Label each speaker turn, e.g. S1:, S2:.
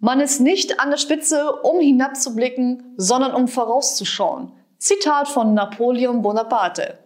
S1: Man ist nicht an der Spitze, um hinabzublicken, sondern um vorauszuschauen. Zitat von Napoleon Bonaparte.